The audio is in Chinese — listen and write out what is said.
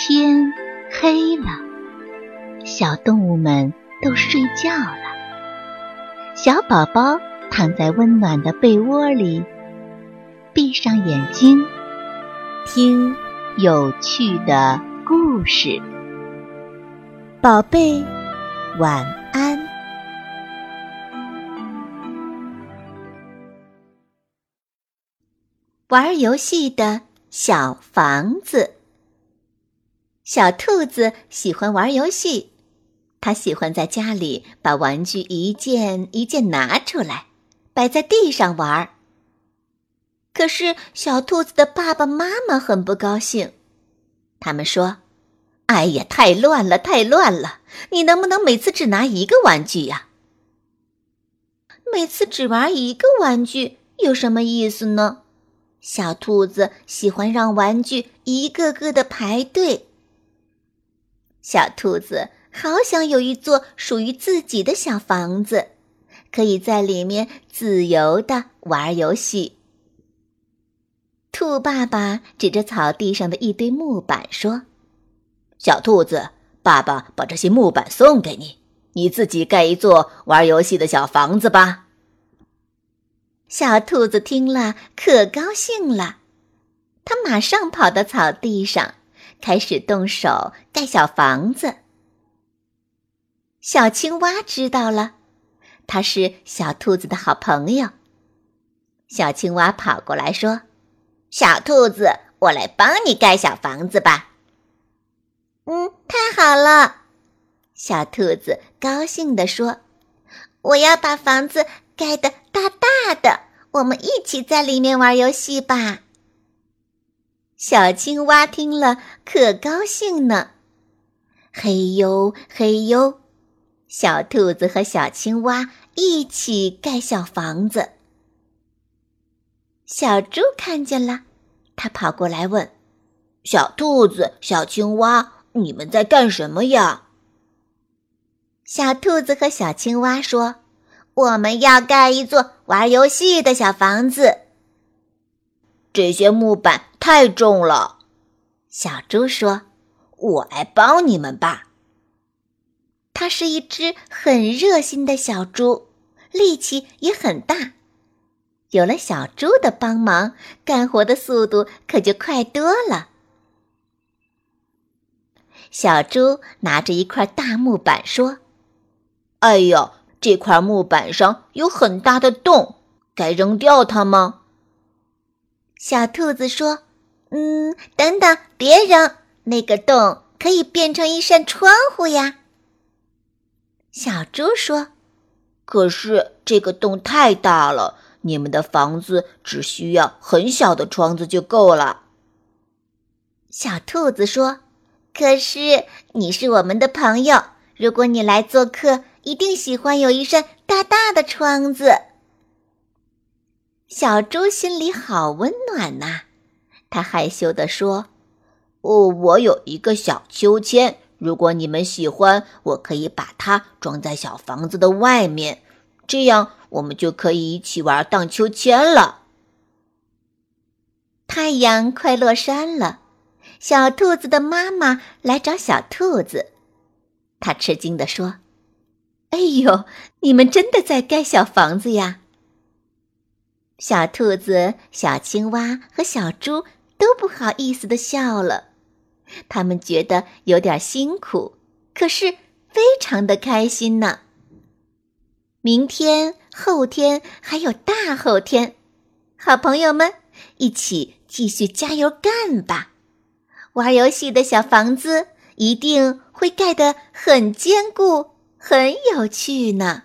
天黑了，小动物们都睡觉了。小宝宝躺在温暖的被窝里，闭上眼睛，听有趣的故事。宝贝，晚安。玩游戏的小房子。小兔子喜欢玩游戏，它喜欢在家里把玩具一件一件拿出来，摆在地上玩。可是小兔子的爸爸妈妈很不高兴，他们说：“哎呀，太乱了，太乱了！你能不能每次只拿一个玩具呀？每次只玩一个玩具有什么意思呢？”小兔子喜欢让玩具一个个的排队。小兔子好想有一座属于自己的小房子，可以在里面自由的玩游戏。兔爸爸指着草地上的一堆木板说：“小兔子，爸爸把这些木板送给你，你自己盖一座玩游戏的小房子吧。”小兔子听了可高兴了，它马上跑到草地上。开始动手盖小房子。小青蛙知道了，它是小兔子的好朋友。小青蛙跑过来说：“小兔子，我来帮你盖小房子吧。”“嗯，太好了！”小兔子高兴地说：“我要把房子盖得大大的，我们一起在里面玩游戏吧。”小青蛙听了可高兴呢，嘿呦嘿呦，小兔子和小青蛙一起盖小房子。小猪看见了，它跑过来问：“小兔子、小青蛙，你们在干什么呀？”小兔子和小青蛙说：“我们要盖一座玩游戏的小房子。”这些木板太重了，小猪说：“我来帮你们吧。”它是一只很热心的小猪，力气也很大。有了小猪的帮忙，干活的速度可就快多了。小猪拿着一块大木板说：“哎呦，这块木板上有很大的洞，该扔掉它吗？”小兔子说：“嗯，等等，别扔，那个洞可以变成一扇窗户呀。”小猪说：“可是这个洞太大了，你们的房子只需要很小的窗子就够了。”小兔子说：“可是你是我们的朋友，如果你来做客，一定喜欢有一扇大大的窗子。”小猪心里好温暖呐，他害羞地说：“哦，我有一个小秋千，如果你们喜欢，我可以把它装在小房子的外面，这样我们就可以一起玩荡秋千了。”太阳快落山了，小兔子的妈妈来找小兔子，她吃惊地说：“哎呦，你们真的在盖小房子呀？”小兔子、小青蛙和小猪都不好意思的笑了，他们觉得有点辛苦，可是非常的开心呢。明天、后天还有大后天，好朋友们一起继续加油干吧！玩游戏的小房子一定会盖得很坚固、很有趣呢。